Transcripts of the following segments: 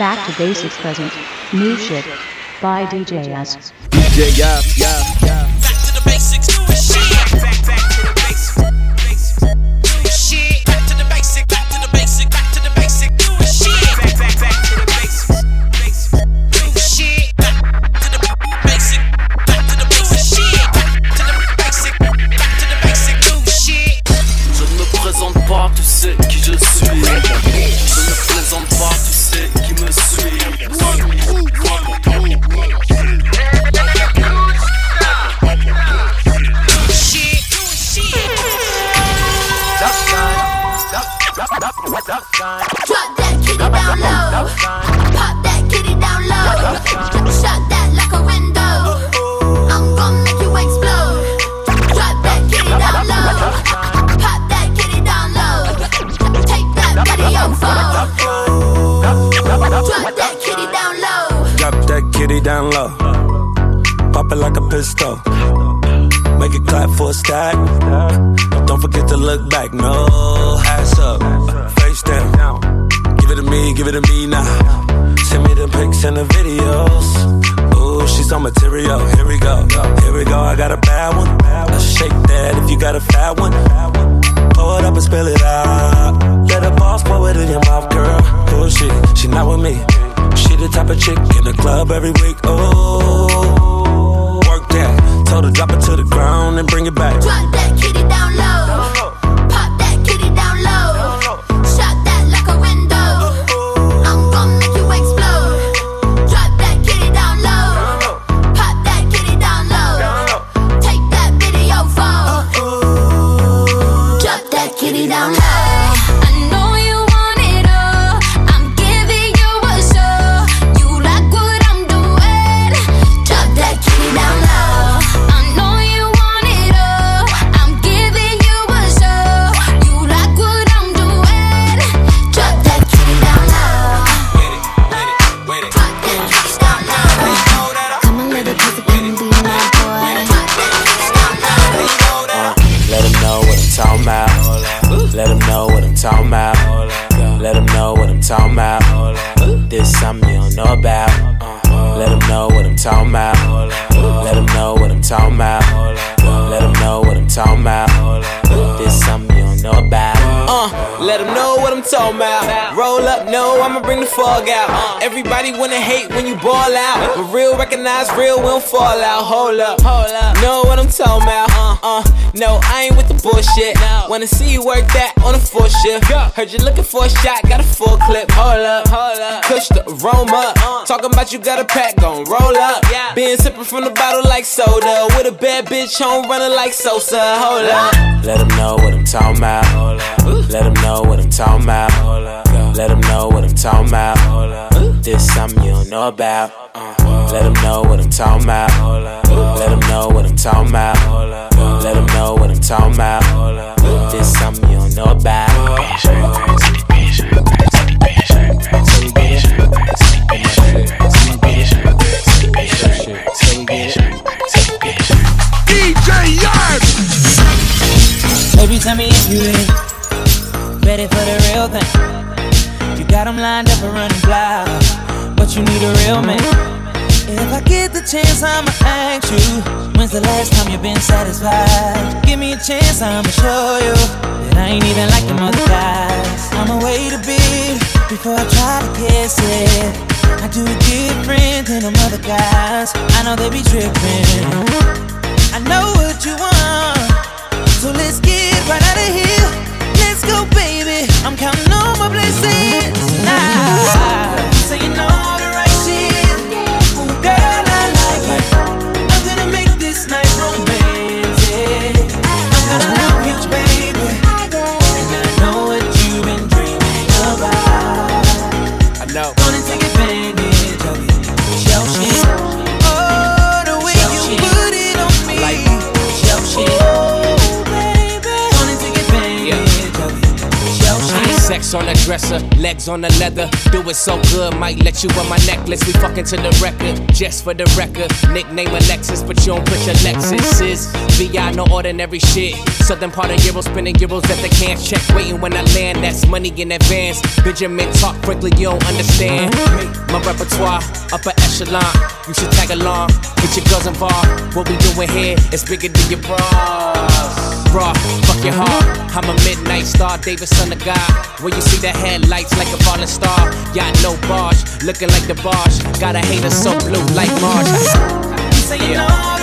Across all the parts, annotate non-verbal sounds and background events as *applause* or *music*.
Back to Basics present. New shit. By. DJ, yeah, yeah, real we don't fall out. Hold up, hold up. Know what I'm talking about. Uh, uh, no, I ain't with the bullshit. Wanna see you work that on a full shift. Heard you looking for a shot, got a full clip. Hold up, hold up. Push the aroma. Talking about you got a pack, gon' roll up. Yeah. Been sipping from the bottle like soda. With a bad bitch home running like Sosa. Hold up. Let them know what I'm talking about. Let them know what I'm talking about. Let them know what I'm talking about. This something you don't know about. Uh, Let them know what I'm talking about. Let them know what I'm talking about. Let them know what I'm talking about. This something you don't know about. DJ Yard. Baby, tell me if you ain't ready for the real thing. You got 'em lined up and running blind, but you need a real man. If I get the chance, I'ma ask you, when's the last time you've been satisfied? Give me a chance, I'ma show you that I ain't even like them other guys. I'ma wait a bit before I try to kiss it. I do it different than them other guys. I know they be tripping. I know what you want. So let's get right out of here. Go, baby. I'm counting on my blessings now. On the dresser, legs on the leather. Do it so good, might let you wear my necklace. We fucking to the record, just for the record. Nickname Alexis, but you don't put your Lexus. VI, no ordinary shit. Southern part of Euro, spinning euros at the can't check. Waiting when I land, that's money in advance. Benjamin talk quickly, you don't understand. My repertoire, upper echelon. You should tag along, get your girls involved. What we doing here is bigger than your bras. Fuck your heart. I'm a midnight star, David son of God. Where you see the headlights like a falling star. Yacht no barge, looking like the barge. Got a hater so blue like all the *laughs*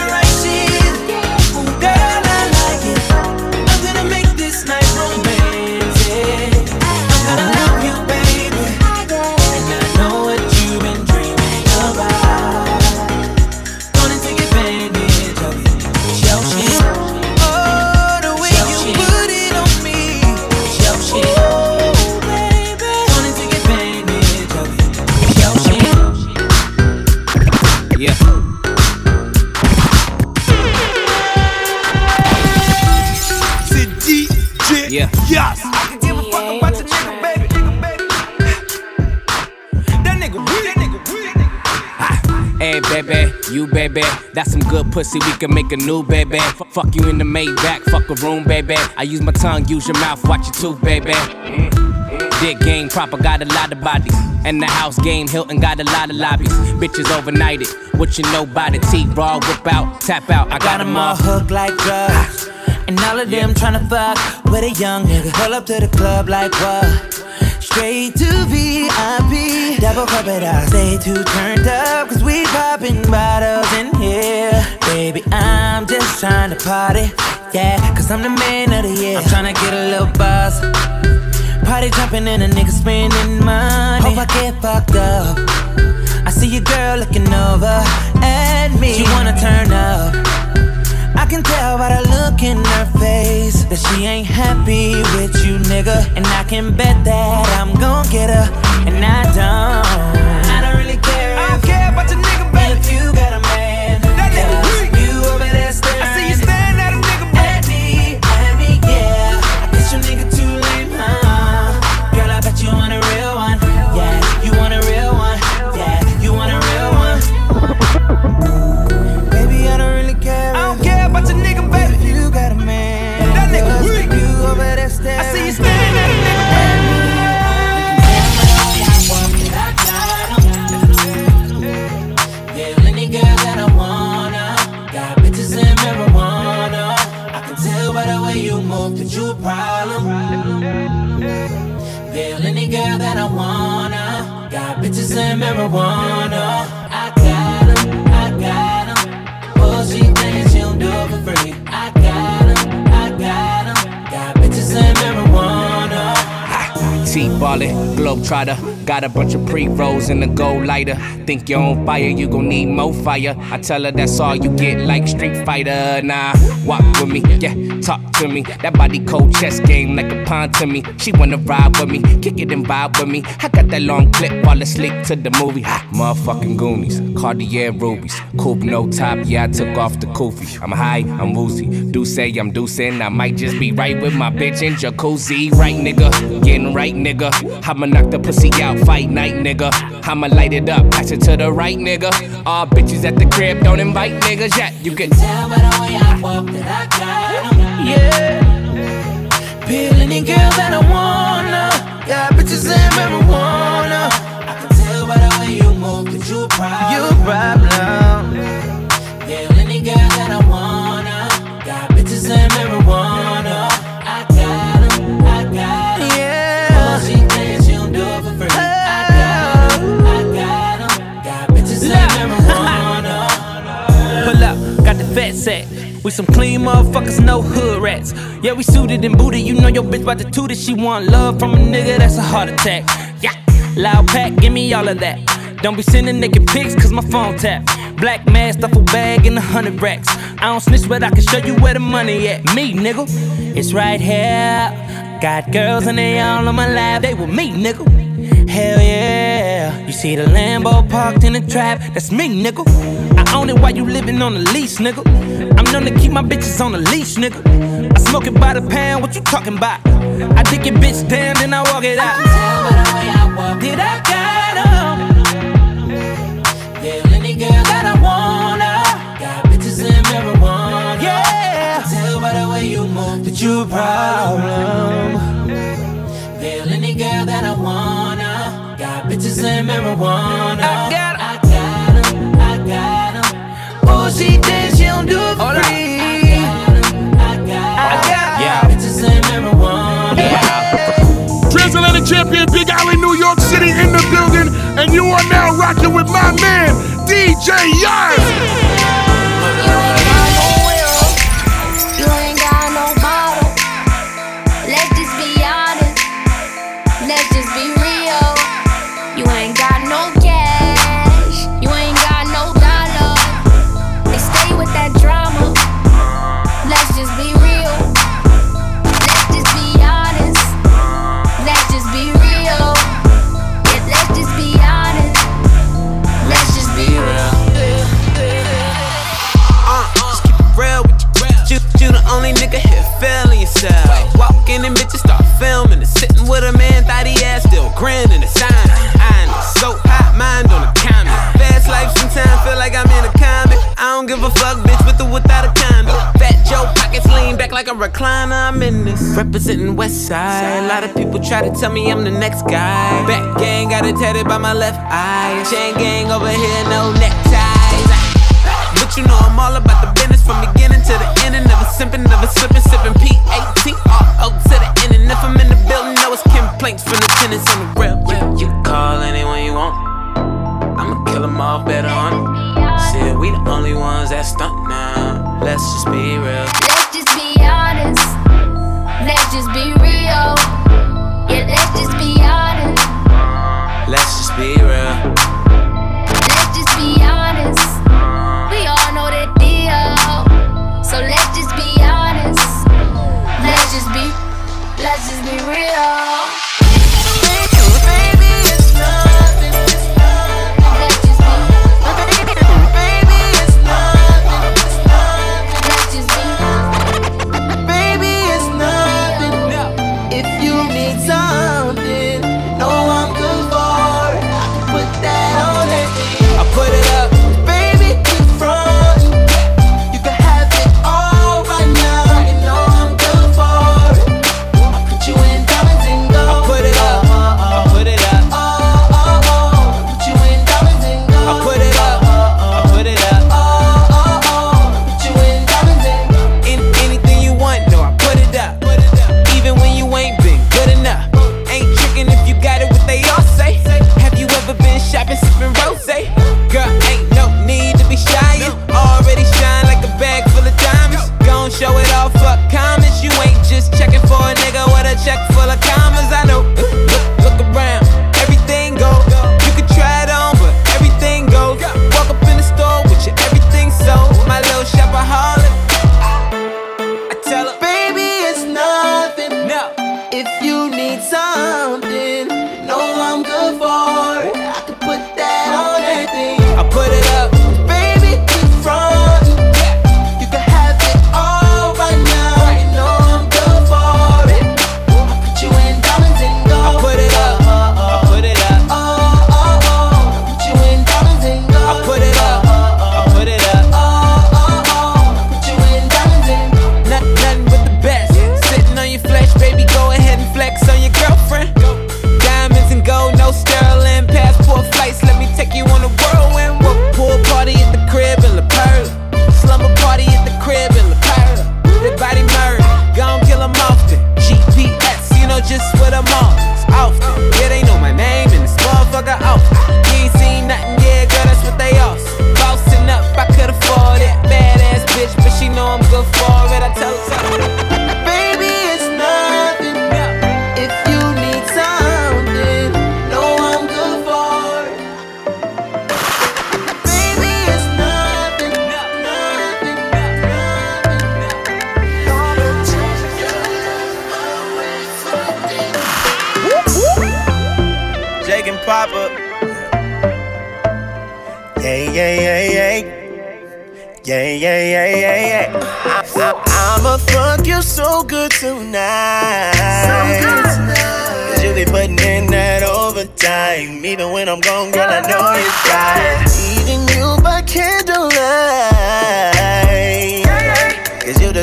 that's some good pussy. We can make a new baby. F- fuck you in the Maybach, fuck a room, baby. I use my tongue, use your mouth, watch your tooth, baby. Dick game proper, got a lot of bodies. And the house game, Hilton got a lot of lobbies. Bitches overnighted, what you know by the T, raw, whip out, tap out. I got Got 'em them all hooked like drugs. And all of them tryna fuck with a young nigga. Pull up to the club like what? Straight to VIP. Double cup it out. Stay too turned up, cause we popping bottles in here. Baby, I'm just trying to party. Yeah, cause I'm the man of the year. I'm tryna get a little buzz. Party jumping and a nigga spending money. Hope I get fucked up. I see your girl looking over at me. She wanna turn up. I can tell by the look in her face that she ain't happy with you, nigga. And I can bet that I'm gon' get her, and I don't. Globe trotter. Got a bunch of pre rolls in the gold lighter. Think you're on fire, you gon' need more fire. I tell her that's all you get, like Street Fighter. Nah, walk with me, yeah, talk to me. That body cold chess game like a pawn to me. She wanna ride with me, kick it and vibe with me. I got that long clip while asleep to the movie. Ha, motherfucking Goonies, Cartier rubies, coupe no top. Yeah, I took off the koofy. I'm high, I'm woozy. Do say I'm deucing. I might just be right with my bitch in jacuzzi. Right, nigga, getting right, nigga. I'ma knock the pussy out, fight night, nigga. I'ma light it up, pass it to the right, nigga. All bitches at the crib, don't invite niggas yet. You can Tell by the way I walk that I got. Yeah. Peel any girl that I wanna. Got bitches and marijuana. I can tell by the way you move that you a problem. You a problem. Yeah, any girl that I wanna. Got bitches and marijuana. I got 'em, I got 'em. Yeah. Oh, she thinks she don't do it for free. I got 'em, I got 'em. Got bitches and marijuana. Pull up, got the fat sack. We some clean motherfuckers, no hood rats. Yeah, we suited and booted. You know your bitch about to toot it. She want love from a nigga, that's a heart attack. Yeah, loud pack, give me all of that. Don't be sending naked pics, cause my phone tap. Black mask, duffel bag, and a hundred racks. I don't snitch, but I can show you where the money at. Me, nigga, it's right here. Got girls and they all on my lap. They with me, nigga. Hell yeah. You see the Lambo parked in the trap, that's me, nigga. I own it while you living on the lease, nigga. I'm known to keep my bitches on the leash, nigga. I Smoking by the pound, what you talking about? I dick your bitch down, then I walk it out. Did I got 'em? Yeah, any girl that I wanna. Got bitches in marijuana. Yeah. I tell by the way you move that you a problem. Yeah, any girl that I wanna. Got bitches in marijuana. I got 'em. I got 'em. I got 'em. Oh, she thinks she don't do it for free. I got 'em. I got 'em. Yeah. Bitches in marijuana. Transatlantic champion Big Alley, New York City in the building, and you are now rocking with my man, DJ Yard. Pockets lean back like a recliner. I'm in this. Representing West Side. A lot of people try to tell me I'm the next guy. Back gang got it tatted by my left eye. Chain gang over here, no neckties. But you know I'm all about the business from beginning to the end. And never simping, never slipping, sipping P-A-T-R-O to the end. And if I'm in the building, know it's complaints from the tenants on the real. You, you call anyone you want. I'ma kill them off better on it. Shit, we the only ones that stunt now. Let's just be real. Just be real. Yeah, let's just be honest. Let's just be real. Let's just be honest. We all know that deal. So let's just be honest. Let's just be, let's just be real.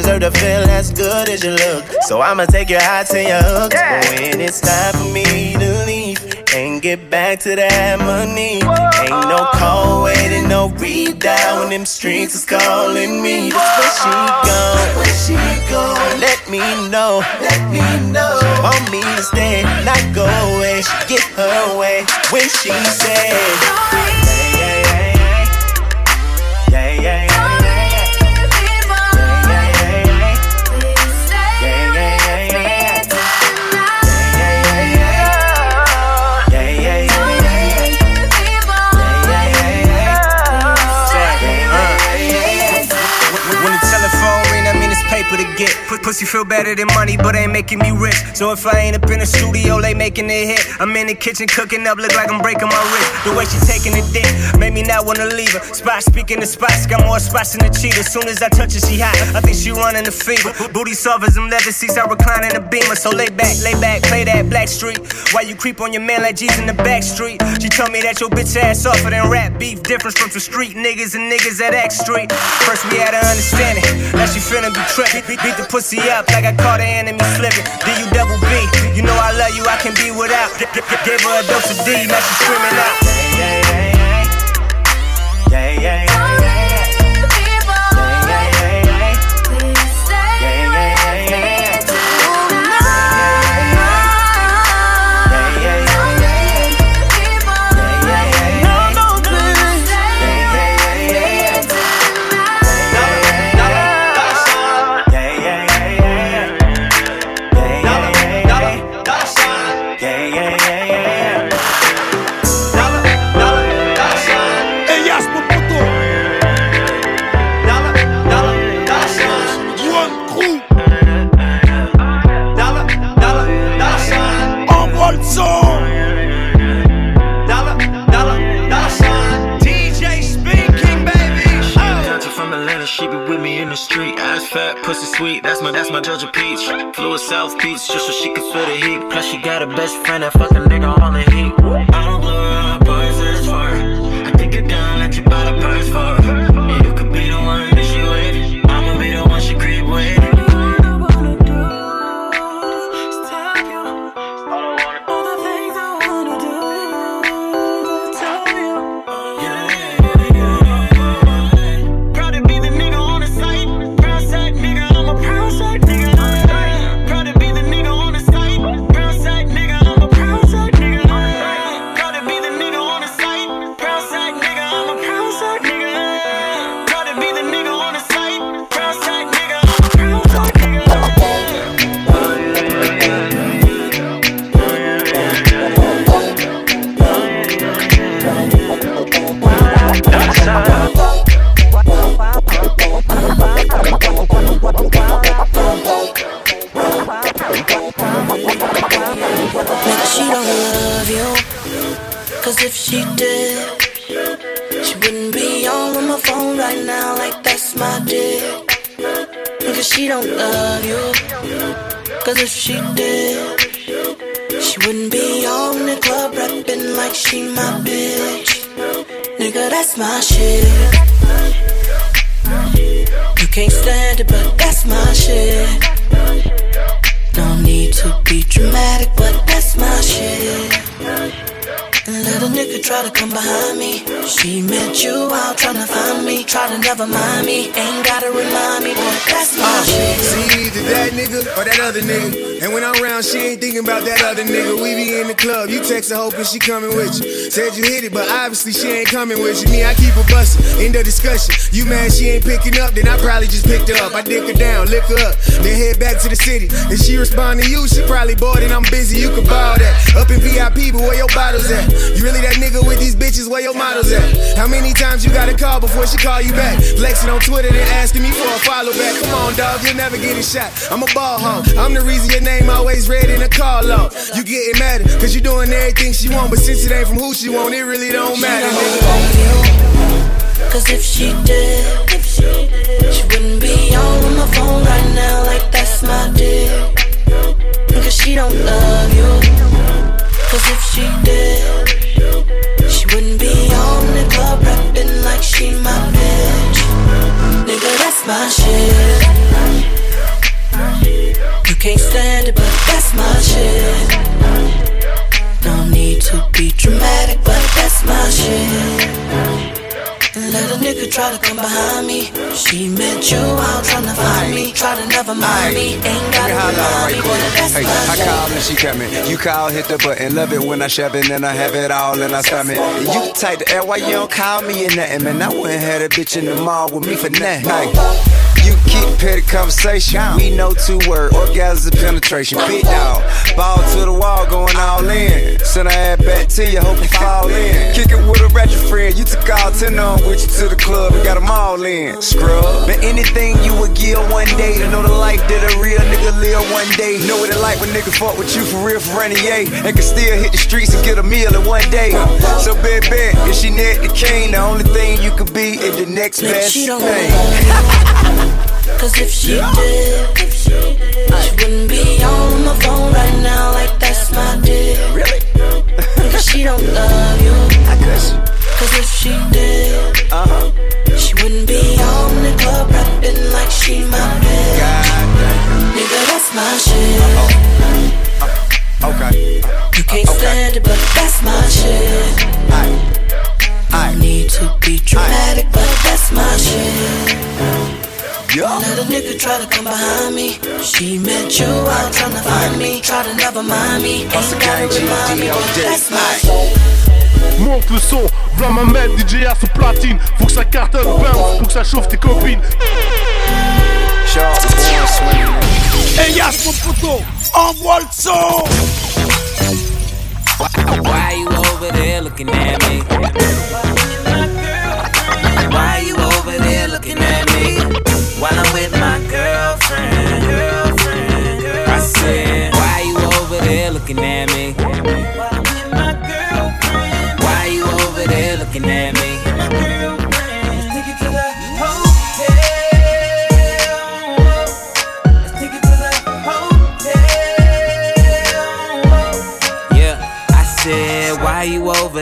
Deserve to feel as good as you look. So I'ma take your out to your hooks. But when it's time for me to leave and get back to that money. Ain't no call waiting, no read down when them streets is calling me. Where she gone. Where she gone? Let me know. Let me know. She want me to stay, not go away. She get her way when she said. Yeah, yeah, yeah, yeah, yeah. yeah. Pussy feel better than money, but ain't making me rich. So if I ain't up in the studio, they making it hit. I'm in the kitchen cooking up, look like I'm breaking my wrist. The way she taking the dick made me not wanna leave her. Spot speaking the spots, got more spots than the cheat. As soon as I touch her, she hot. I think she running the fever. Booty soft as them leather seats, I recline in the beamer. So lay back, lay back, play that black street. Why you creep on your man like G's in the back street? She told me that your bitch ass offer than rap beef. Difference from some street niggas and niggas at X Street. First we had to understand it, now she finna be tripping. Beat, beat the pussy up like I caught an enemy slipping. D U double B, you know I love you, I can be without. G- g- gave her a dose of D, now she screaming out. Yeah, yeah, yeah, yeah, yeah, yeah. yeah. Flew South Beach just so she could feel the heat. Plus she got a best friend that fucking understand it, but that's my shit. Never mind me. Ain't gotta remind me, boy, that's my uh, shit. See, either that nigga or that other nigga. And when I'm around, she ain't thinking about that other nigga. We be in the club, you text her hoping she coming with you. Said you hit it, but obviously she ain't coming with you. Me, I keep her bustin'. End of discussion. You mad she ain't picking up, then I probably just picked her up. I dick her down, lick her up, then head back to the city. If she respond to you, she probably bored and I'm busy. You can borrow that. Up in VIP, but where your bottles at? You really that nigga with these bitches? Where your models at? How many times you gotta call before she call you back? Flexing on Twitter, then asking me for a follow back. Come on, dog, you'll never get a shot. I'm a ball hog. I'm the reason your name always red in a call log. You getting mad cause you doing everything she want, but since it ain't from who she want, it really don't matter, nigga. Cause if she did, she wouldn't be on my phone right now like that's my deal. Cause she don't love you. Cause if she did, she wouldn't be on the club rapping like she my bitch. Nigga, that's my shit. You can't stand it, but that's my shit. No need to be dramatic, but that's my shit. Let a nigga try to come behind me. She met you out trying to find me. Try to never mind me. Ain't gotta remind me, but that's Hey, I shit. call and she coming. You call, hit the button. Love it when I shove it, and I have it all in I stomach. You take the air, why you don't call me or nothing, man? I wouldn't have a bitch in the mall with me for nothing. Hey, You keep petty conversation. We know two word, orgasms and penetration. Big dog, ball to the wall, going all in. To you, hope you fall in. Kick it with a ratchet friend. You took all 10 on with you to the club and got them all in. Scrub. But anything you would give one day to know the life that a real nigga live one day. Know what it like when nigga fuck with you for real for any yay. And can still hit the streets and get a meal in one day. So, bet, bet, if she net the king, the only thing you could be is the next best she don't thing. *laughs* Cause if she did, she wouldn't be on my phone right now like that's my deal. Really? Cause she don't love you. I guess. Cause if she did, Uh-huh. she wouldn't be on the club rapping like she my bitch. Nigga, that's my shit. Oh, Okay. You can't stand it, but that's my shit. No need to be dramatic, but that's my shit. Let a nigga try to come behind me. She met you out trying to find me. Try to never mind me. Ain't gotta remind me, that's my shit. Monte le son, va ma mettre DJ à son platine. Faut que ça cartonne, bounce, faut que ça chauffe tes copines. Hey Yas, mon poteau, envoie le son! Why you over there looking at me? While I'm with my girlfriend.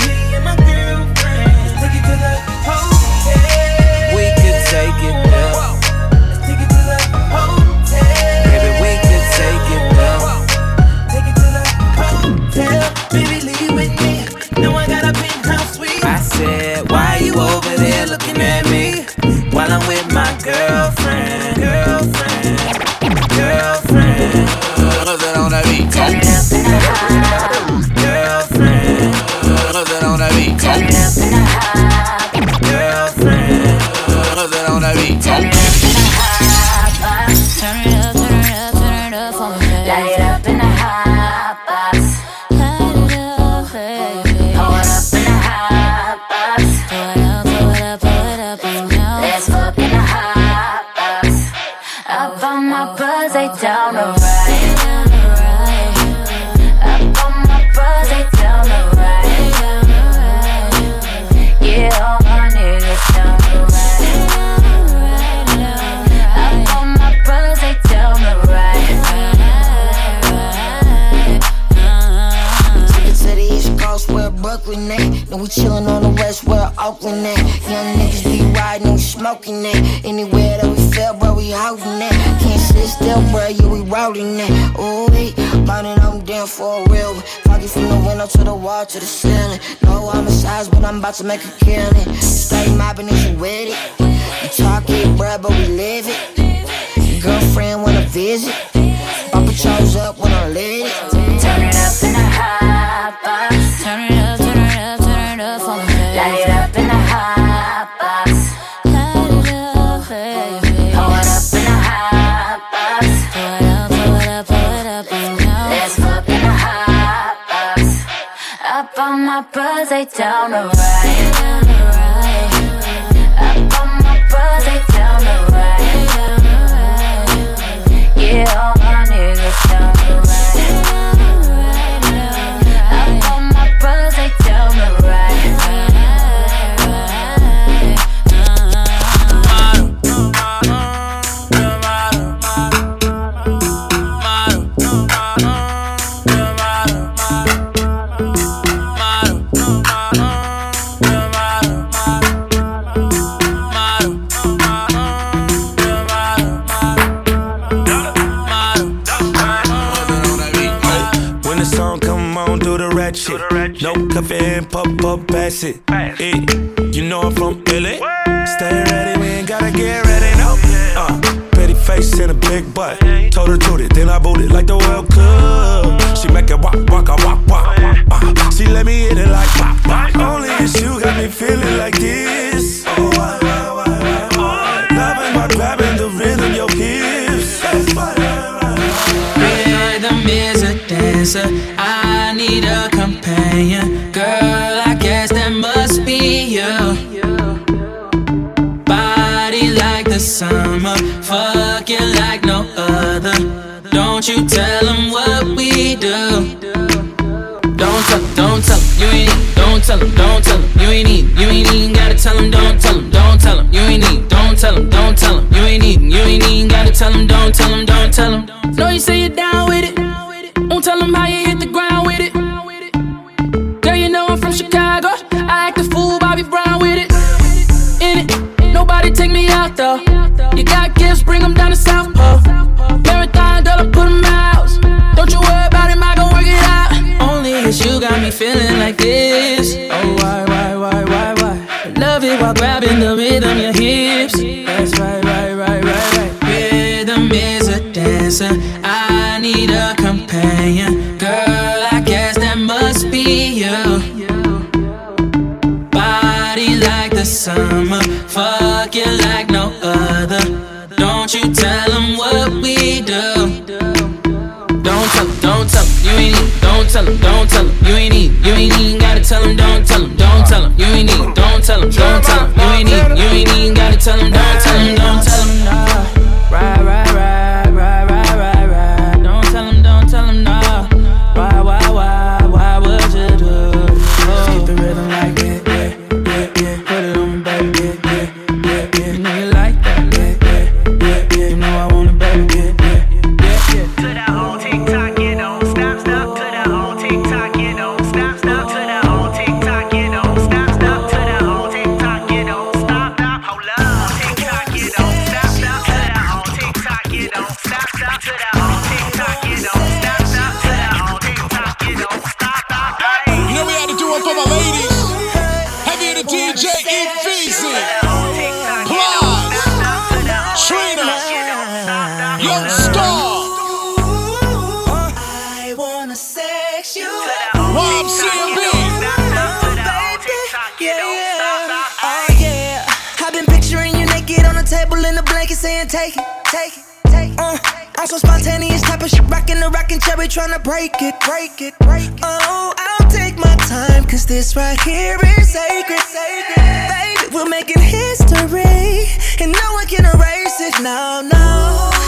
me? to make Yeah. a fan, pop, pop, pass it. Pass. Hey, you know I'm from LA. Stay ready, we ain't gotta get ready, no. Uh, pretty face and a big butt. Told her to it, then I boot it like the World Cup. She make it walk, walk, I walk, walk. Uh, she let me hit it like pop, pop. Only if you got me feeling like this. Oh, I, I, I, Loving my grabbing the rhythm, your hips. That's what I, I need a companion. you ain't even, don't tell him, don't tell him, you ain't even, you ain't even gotta tell him, don't tell him, don't tell him, you ain't even, don't tell him, don't tell him, you ain't even, you ain't even gotta tell him, don't tell him, don't tell him. Know you say you're down with it, Don't tell him how you this right here is sacred, sacred. Baby, we're making history, and no one can erase it, no, no.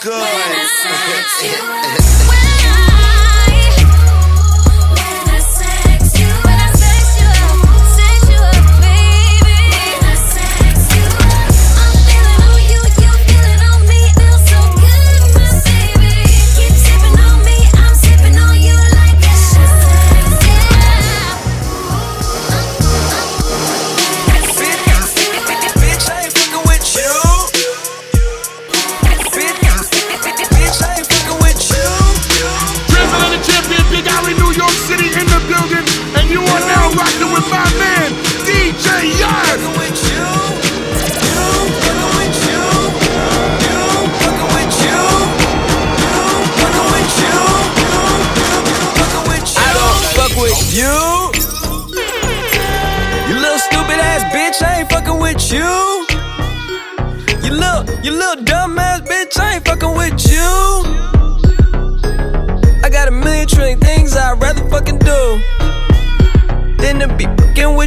Good.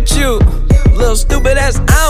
With you. Little stupid ass,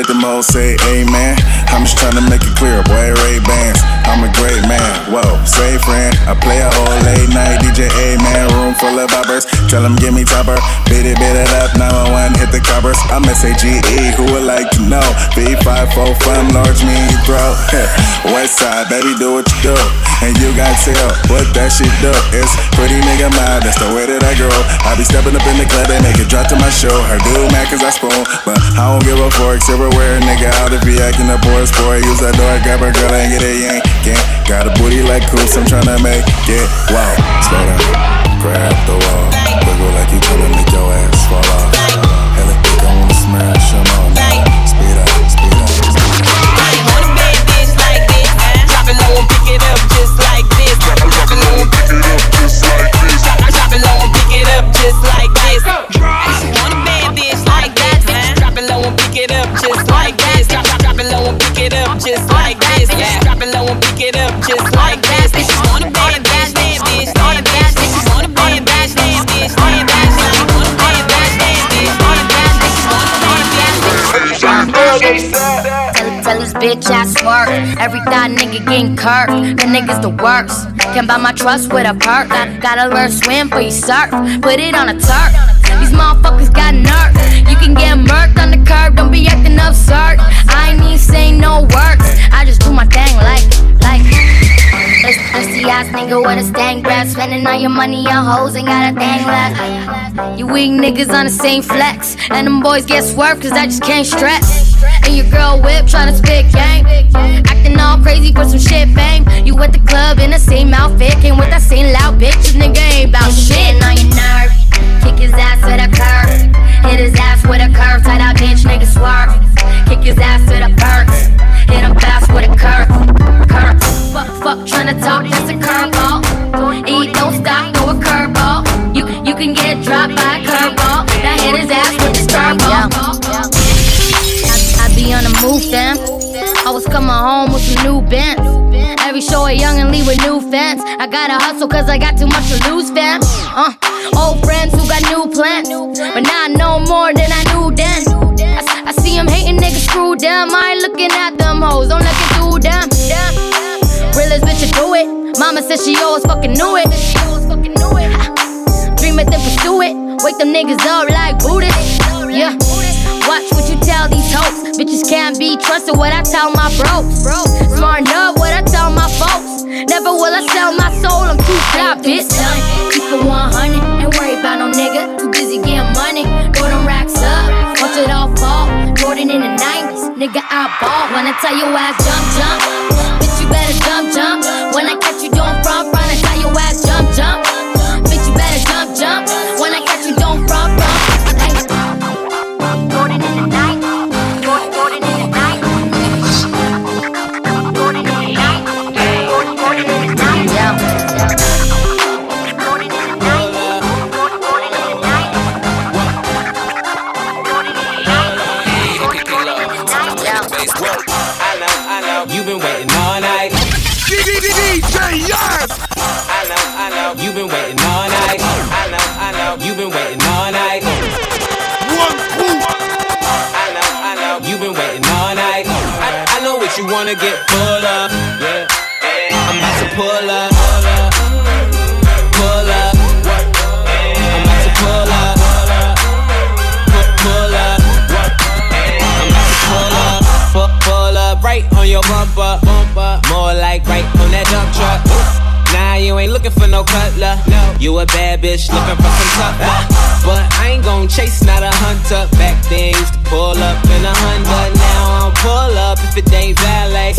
let them all say amen. I'm just trying to make it clear, boy, Ray Bans. I'm a great man. Whoa, say friend. I play a whole late night DJ, man. Room full of boppers. Tell them give me topper. Beat it, beat it up. 911, hit the coppers. I'm S-A-G-E, who would like to know? B54 fun, large me in your. West side, baby, do what you do. And you got tell what that shit do. It's pretty nigga mad, that's the way that I grow. I be stepping up in the club, they make it drop to my show. Her do mad cause I spoon, but I don't give a fork everywhere, nigga. All the be acting a boy's boy. Use that door, grab a girl and get a yank. Got a booty like Coops, I'm tryna make it. Wow, slow down, grab the wall. Wiggle like you tryna make your ass fall off. Hella thick, I wanna smash them all. Speed up, speed up. Speed. I want a bad bitch like this. Drop it low and pick it up just like this. Drop it low and pick it up just like this. Drop it low and pick it up just like this. it up just like this. Drop, drop, drop it low and pick it up just like this. Yeah. Drop it low and pick it up just like this. This is on a bad dance, dance, dance, dance, dance. This is on a bad dance, dance, dance, dance, dance. Tell this bitch I smirk. Every thought nigga getting curved. The nigga's the worst. Can buy my trust with a perk. Got, gotta learn swim, for you surf. Put it on a turf. These motherfuckers got nerve. You can get murked on the curb. Spending all your money on hoes and got a thing left. You weak niggas on the same flex. And them boys get swerved cause I just can't stress. And your girl whip tryna spit game. Acting all crazy for some shit fame. You at the club in the same outfit. Came with that same loud bitch. This nigga ain't bout shit. on your nerve. Kick his ass with a curve. Hit his ass with a curve. Tight out bitch, nigga swerve. Kick his ass with a perks. Hit him fast with a curve. Curve. Fuck, fuck, tryna talk, that's a curveball. And dropped by curveball. Now hit his ass with the curveball. I, I be on the move, fam. I was coming home with some new bands. Every show a young and leave with new fans. I gotta hustle cause I got too much to lose, fam. Uh, old friends who got new plans. But now I know more than I knew then. I see them hating niggas screw them. I ain't looking at them hoes, don't look it through them. Yeah. Realest bitch to do it. Mama said she always fucking knew it. Ha. Dream it, then pursue it. Wake them niggas up like Buddhists. Yeah. Watch what you tell these hoes. Bitches can't be trusted. What I tell my bros. Smart enough. What I tell my folks. Never will I sell my soul. I'm too fly, bitch. Keep it 100. Ain't worry about no nigga. Too busy getting money. Throw them racks up. Watch it all fall. Jordan in the 90s. Nigga, I ball. When I tell you ass jump, jump. Bitch, you better jump, jump. When I catch you bitch looking for some tough love. But I ain't gon' chase, not a hunter. Back then used to pull up in a Honda. Now I don't pull up if it ain't valet.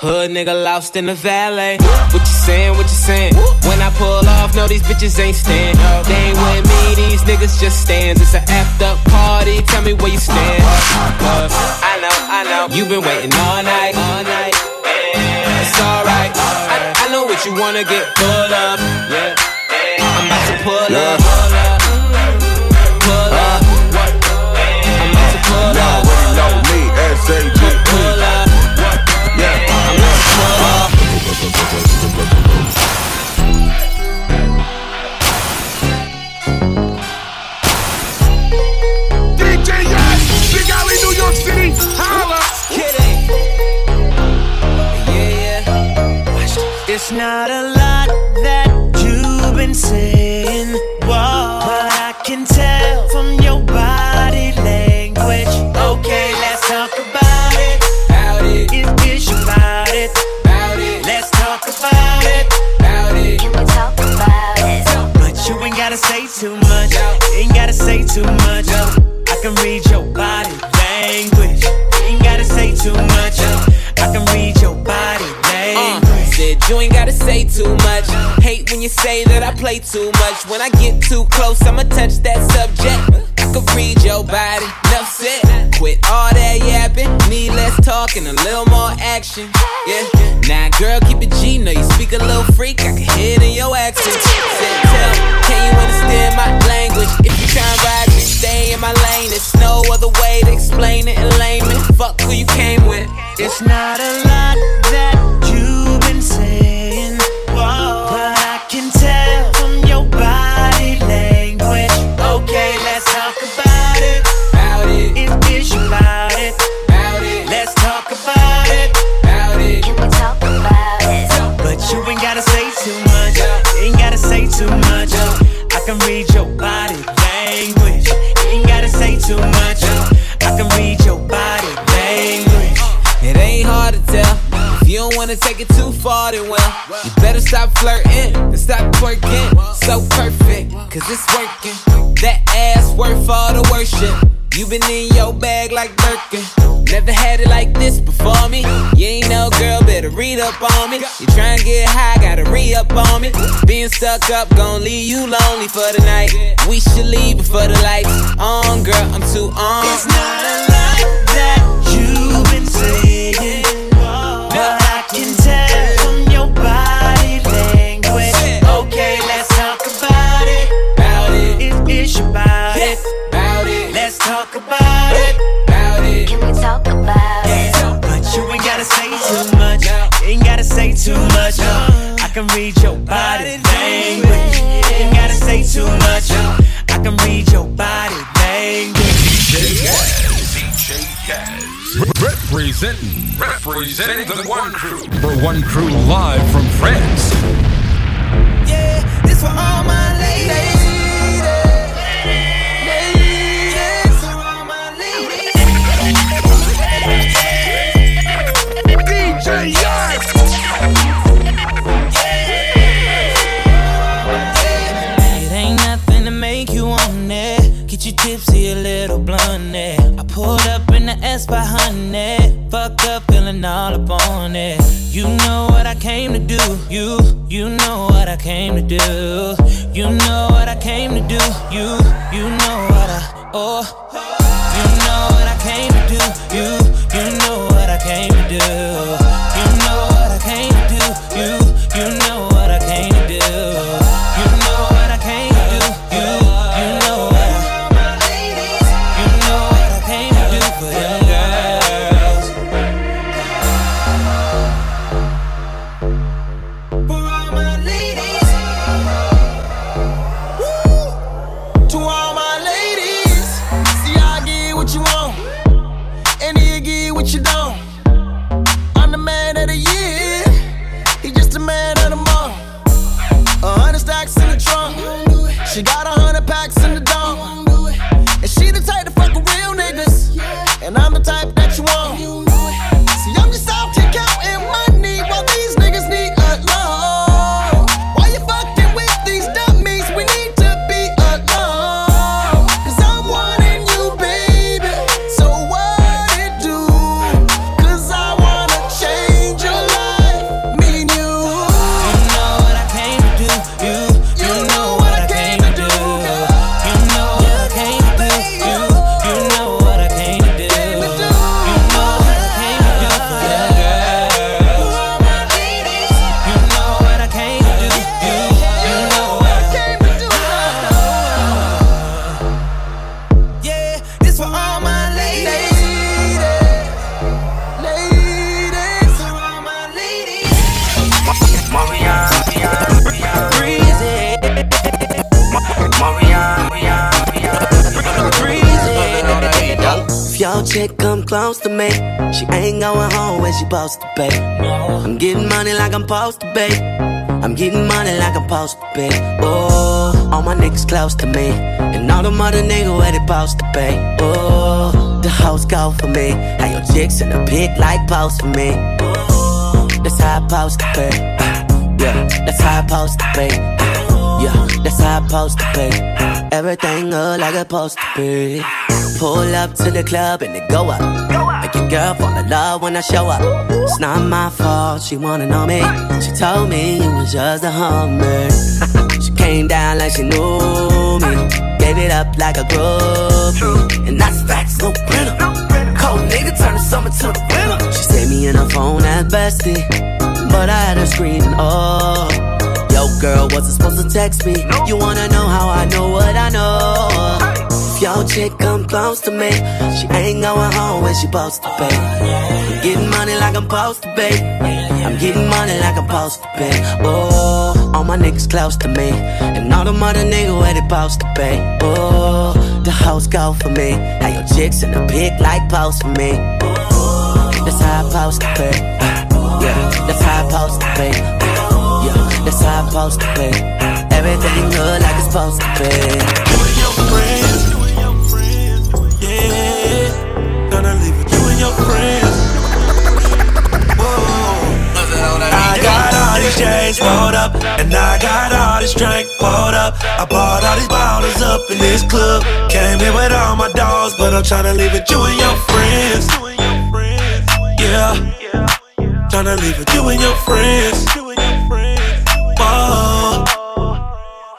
Hood nigga lost in the valet. What you saying? What you saying? When I pull off, no, these bitches ain't stand. They ain't with me, these niggas just stands. It's a effed up party. Tell me where you stand. Uh, I know, I know. you been waiting all night. All night. It's alright. I, I know what you wanna get full of. Yeah. I'm about to pull up. Say that I play too much. When I get too close, I'ma touch that subject. I can read your body, enough said. Quit all that yapping, need less talking, a little more action. Yeah, now girl, keep it G. Know you speak a little freak, I can hear it in your accent. Said, tell me, can you understand my language? If you try and ride, just stay in my lane. There's no other way to explain it in layman. Fuck who you came with. It's not a wanna take it too far, then well, you better stop flirting and stop twerking. So perfect, cause it's working. That ass worth all the worship. You been in your bag like Birkin. Never had it like this before me. You ain't no girl, better read up on me. You tryna get high, gotta re up on me. Being stuck up, gon' leave you lonely for the night. We should leave before the lights on, girl. I'm too on. It's not a lie that you've been saying, Representing, representing the One Crew. For One Crew live from France. Yeah, this for And I'm the supposed to be. I'm getting money like I'm supposed to be. Oh, all my niggas close to me, and all the mother niggas where they supposed to be. Oh, the house go for me. How your chicks in the pic like post for me. Oh, that's how I supposed to be. Yeah, that's how I supposed to be. Yeah, that's how I supposed to be. Everything look like it's supposed to be. Pull up to the club and they go up. Girl fall in love when I show up. It's not my fault, she wanna know me. She told me you was just a hummer. *laughs* she came down like she knew me. Gave it up like a groupie. And that's facts, no printer. Cold nigga turn the summer to the winter. She saved me in her phone at bestie. But I had her screaming, oh. Yo, girl, wasn't supposed to text me. You wanna know how I know what I know? Your chick come close to me, she ain't going home when she supposed to be. I'm getting money like I'm supposed to be. I'm getting money like I'm supposed to be. Oh, all my niggas close to me, and all the mother niggas where they supposed to be. Oh, the house go for me. How your chicks in the pic like post for me. Oh, that's how I supposed to be. Yeah, that's how I supposed to be. Yeah, that's how I supposed to be. Everything look like it's supposed to be. Your friends. Whoa. these J's rolled up, and I got all this drink pulled up. I bought all these bottles up in this club. Came here with all my dogs, but I'm tryna leave with you and your friends. Yeah, tryna leave with you and your friends. Whoa.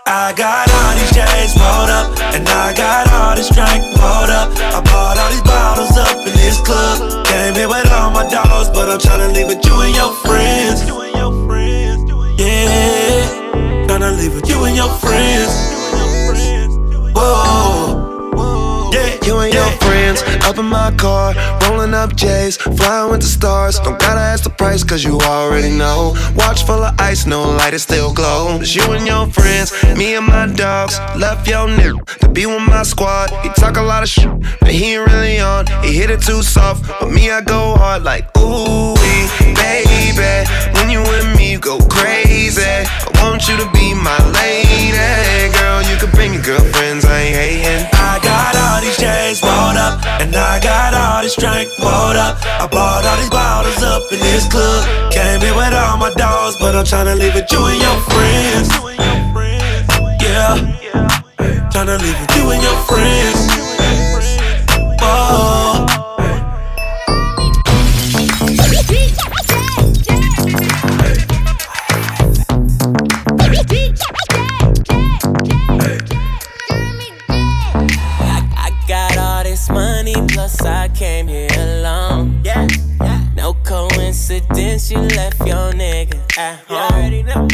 I got all these J's rolled up, and I got all this drink pulled up. I bought all these bottles up in this club. Came here with all my dogs, but I'm tryna leave with you and your friends. Yeah, tryna leave with you and your friends. Yeah, You and your friends up in my car, rolling up J's, flying with the stars. Don't gotta ask the price, cause you already know. Watch full of ice, no light, it still glow. It's you and your friends, me and my dogs. Left your nigga to be with my squad. He talk a lot of shit, but he ain't really on. He hit it too soft, but me, I go hard like ooh, baby. When you with me, you go crazy. I want you to be my lady, girl. You can bring your girlfriends, I ain't hating. And I got all this drink pulled up. I bought all these bottles up in this club. Came here with all my dogs, but I'm tryna leave with you and your friends. Yeah, tryna leave with you and your friends. I came here alone. Yeah, yeah. No coincidence, you left your nigga at home.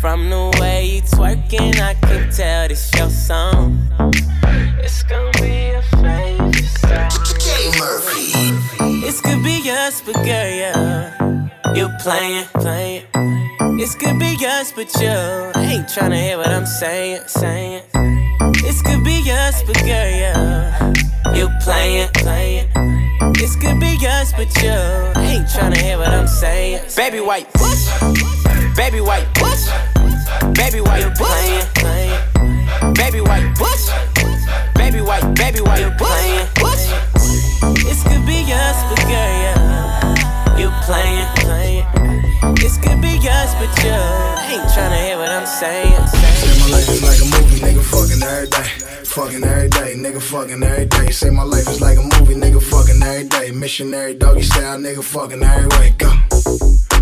From the way you twerking, I can tell this your song. It's gonna be a favorite song. Murphy. This could be us, but girl, yeah. You playing, playing. This could be us, but you ain't tryna hear what I'm saying, saying. This could be us, but girl, yeah. You playing, playing. This could be us, but you ain't tryna hear what I'm saying. Baby white push, baby white push, baby white you playing, playing. Baby white push, baby white, baby white you playing. push. This could be us, but girl, yeah. You playing, playing. This could be us, but you ain't tryna hear what I'm saying. Say my life is like a movie, nigga fucking every day. Fucking every day, nigga fucking every day. Say my life is like a movie, nigga fucking every day. Missionary doggy style, nigga fucking every way. Go.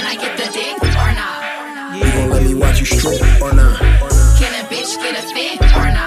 Can I get the dick or not? You gon' let me watch you strip or not? Can a bitch get a fit or not?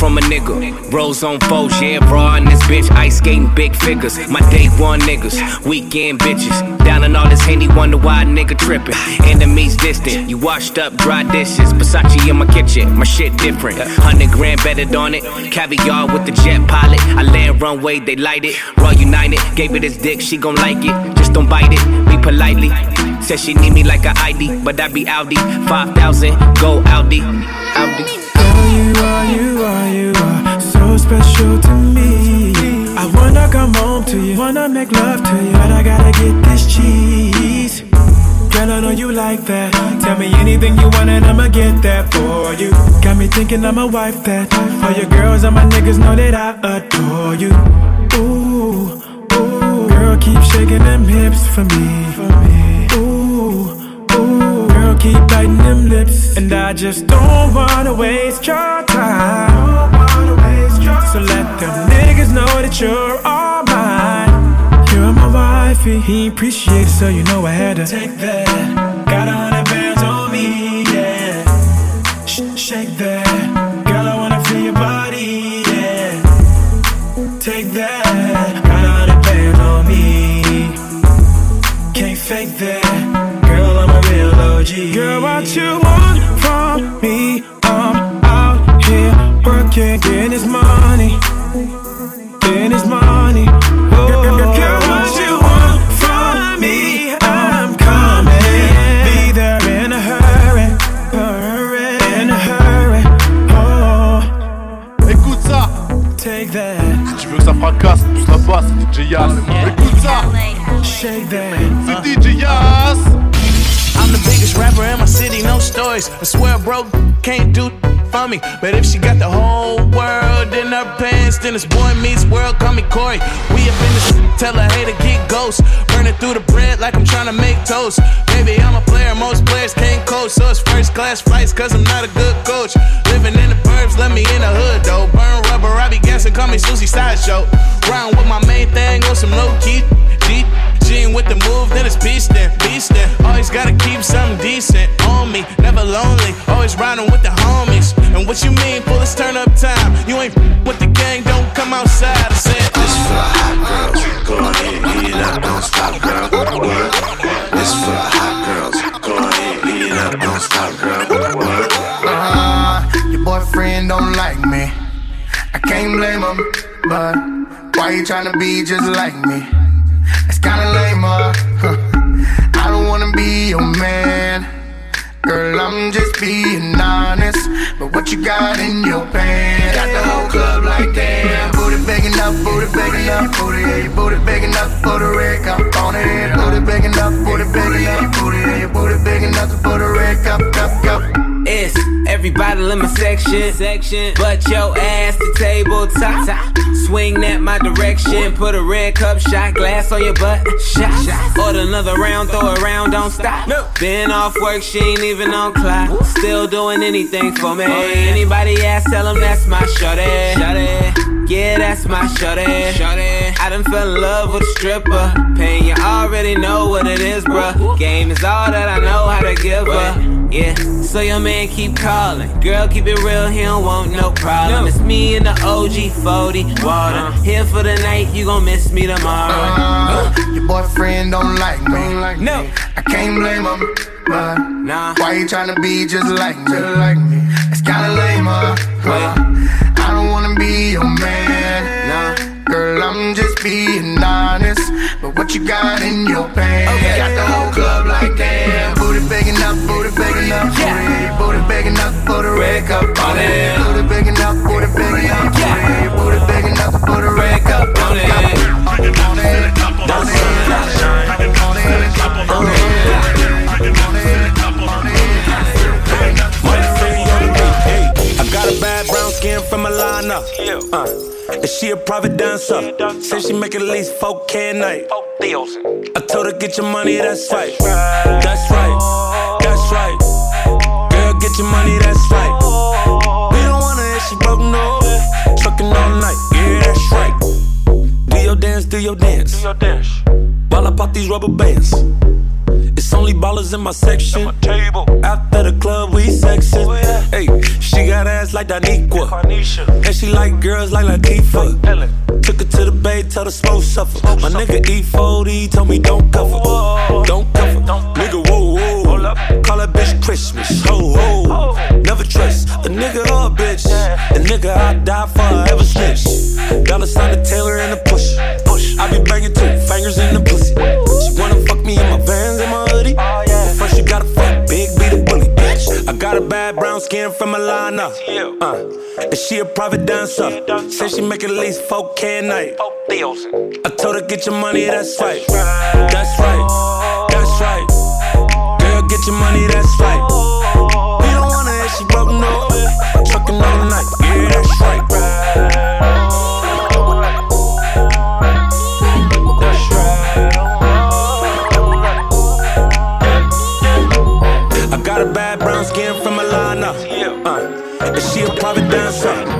From a nigga? Rose on foes, yeah, raw in this bitch. Ice skating big figures. My day one niggas, weekend bitches. Down in all this handy, wonder why nigga trippin'. Enemies distant, you washed up dry dishes. Versace in my kitchen, my shit different. Hundred grand betted on it. Caviar with the jet pilot. I land runway, they light it. Raw United, gave it his dick, she gon' like it. Just don't bite it, be politely. Said she need me like a ID, but I be Audi. 5,000, go Audi. Audi. Girl, you are, you are, special to me. I wanna come home to you, wanna make love to you, but I gotta get this cheese. Girl, I know you like that. Tell me anything you want and I'ma get that for you. Got me thinking I'ma wife that. All your girls and my niggas know that I adore you. Ooh, ooh, girl, keep shaking them hips for me. For me. Ooh, ooh, girl, keep biting them lips, and I just don't wanna waste your time. He appreciated, so you know I had to take that. Got a hundred bands on me, yeah. Sh- shake that, girl. I wanna feel your body, yeah. Take that, got a hundred bands on me. Can't fake that, girl. I'm a real OG. Girl, what you want? Basse, Yas. Écoute ça. Shake that. C'est DJ Yas. I'm the biggest rapper in my city, no stories. I swear, bro, can't do for me. But if she got the whole world in her pants, then it's boy meets world. Call me Corey. We up in this, tell her hey to get ghost. Burning through the bread like I'm trying to make toast. Baby, I'm a player, most players can't coach. So it's first class flights, cause I'm not a good coach. Living in the let me in the hood though. Burn rubber, I be gassing, call me Susie Sideshow. Round with my main thing on some low key. G, G with the move, then it's beast then, beast then. Always gotta keep something decent on me, never lonely. Always riding with the homies. And what you mean, pull this turn up time? You ain't with the gang, don't come outside. I said, This for the hot girls. Go ahead, eat it up, don't stop, girl. This for the hot girls. Go ahead, eat it up, don't stop, girl. I can't blame him, but why you tryna be just like me? It's kinda lame, uh. huh. I don't wanna be your man. Girl, I'm just being honest. But what you got in your pants? Got the whole club like damn. Booty big enough, booty big enough, booty, yeah, your booty big enough for the red cup on it. Booty big enough, booty big enough, booty, yeah, your booty big enough for the red cup, cup, cup. It's everybody in my section, section. But your ass the table top, top. Swing that my direction. Put a red cup shot glass on your butt. Shot, shot. Order another round, throw it round, don't stop. Been off work, she ain't even on clock. Still doing anything for me. Oh, Anybody ask, tell them that's my shorty. Shorty. Yeah, that's my shorty. Shorty. I done fell in love with a stripper. Pain, you already know what it is, bruh. Game is all that I know how to give her. Yeah, so your man keep calling. Girl, keep it real, he don't want no problem. It's me and the OG 40 water. Here for the night, you gon' miss me tomorrow. Uh, your boyfriend don't like me. No, I can't blame him. But nah. why you tryna be just like me? It's kinda lame, uh. huh? I don't wanna be your man. Nah. Girl, I'm just being honest. But what you got in your pants? Okay. Got the whole club like damn. Booty big enough, booty big enough. Yeah. Booty, big enough for the red cup on it. Booty big enough, booty big enough. Yeah. Booty big enough for the red cup on it. On it. On it. On it. On it. Skin from Alana. Uh, and she a private dancer. Said she make at least 4K a night. I told her, get your money, that's right. That's right. That's right. Girl, get your money, that's right. We don't wanna hit she broke, no. Trucking all night, yeah, that's right. Do your dance, do your dance. While I pop these rubber bands. It's only ballers in my section. After the club, we sexin'. Hey, she got ass like Daniqua. And she like girls like Latifah. Took her to the bay, tell the smoke suffer. My nigga E40 told me don't cover. Don't cover. Nigga, whoa, whoa. Call that bitch Christmas. Ho, ho. Never trust a nigga or a bitch. A nigga I die for ever snitch. Dollar sign the Taylor and the push. Push. I be banging two fingers in the pussy. She wanna fuck me in my vans and my Bad brown skin from Alana. Uh, and she a private dancer. Said she make at least 4K a night. I told her get your money, that's right. That's right. That's right. Girl, get your money, that's right. We don't wanna hit she broke, no. Trucking all night, yeah, that's right. Uh, and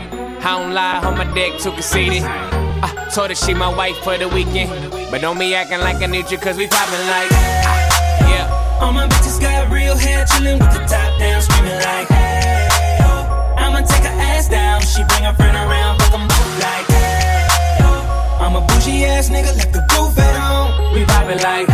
I don't lie, on my dick too conceited. I told her she my wife for the weekend. But don't be acting like I need you, cause we poppin' like. ah, Yeah. All my bitches got real hair, chillin' with the top down, screaming like, hey. I'ma take her ass down, she bring her friend around, fuck 'em both like, hey. I'm a bougie ass nigga, left the roof at home. We poppin' like, we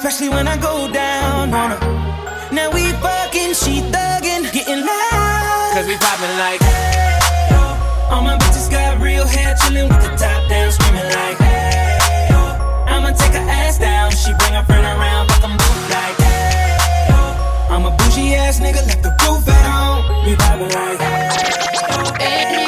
Especially when I go down on her. Now we fucking, she thuggin', getting loud. cause we poppin' like. All my bitches got real hair, chillin' with the top down, screaming like, hey, oh. I'ma take her ass down, she bring her friend around, fuck 'em both like, hey, oh. I'm a bougie ass nigga, left the roof at home. We vibing like, hey, oh.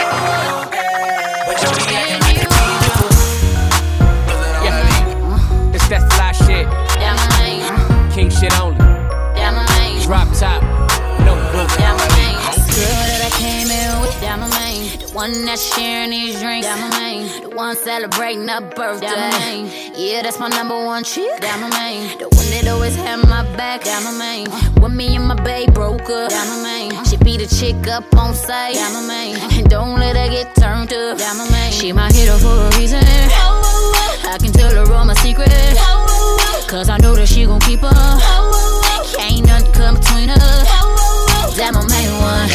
One that's sharing these drinks, down my main. The one celebrating a birthday, down my main. Yeah, that's my number one chick, down my main. The one that always had my back, down my main. When me and my babe broke up, down my main. She be the chick up on site, down my main. And don't let her get turned up, down my main. She my hero for a reason. I can tell her all my secrets. Cause I know that she gon' keep her. Can't nothing come between us. That my main one,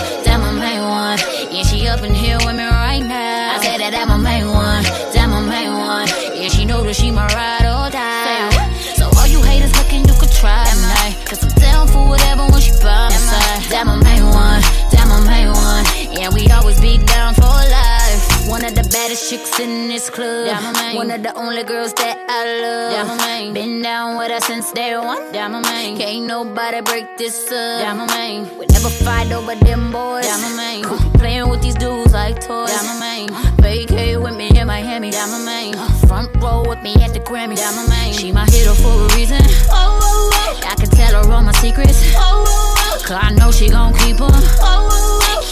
she up in here with me right now. I said that that my main one, that my main one. Yeah, she know that she my ride or die. So all you haters looking, you could try me. Cause I'm down for whatever when she by my side. That my main one, that my main one. Yeah, we always be down for. One of the baddest chicks in this club. One of the only girls that I love. Been down with her since day one. Can't nobody break this up. We never fight over them boys. Playing with these dudes like toys. Uh, vacay with me in Miami. Uh, front row with me at the Grammy. She my hero for a reason. I can tell her all my secrets. oh Cause I know she gon' keep them.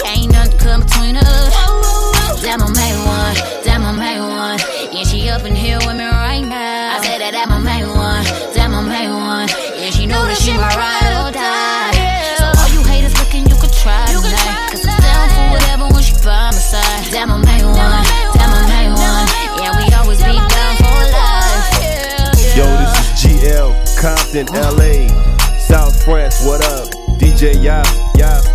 Can't nothing come between us. That my main one, that my main one. Yeah, she up in here with me right now. I said that that my main one, that my main one. Yeah, she know that she my ride or die. So all you haters looking, you could try tonight. Cause I'm down for whatever when she by my side. That my main one, that my main one. Yeah, we always be down for life. Yo, this is GL, Compton, LA, South France, what up? DJ Yap, Yap.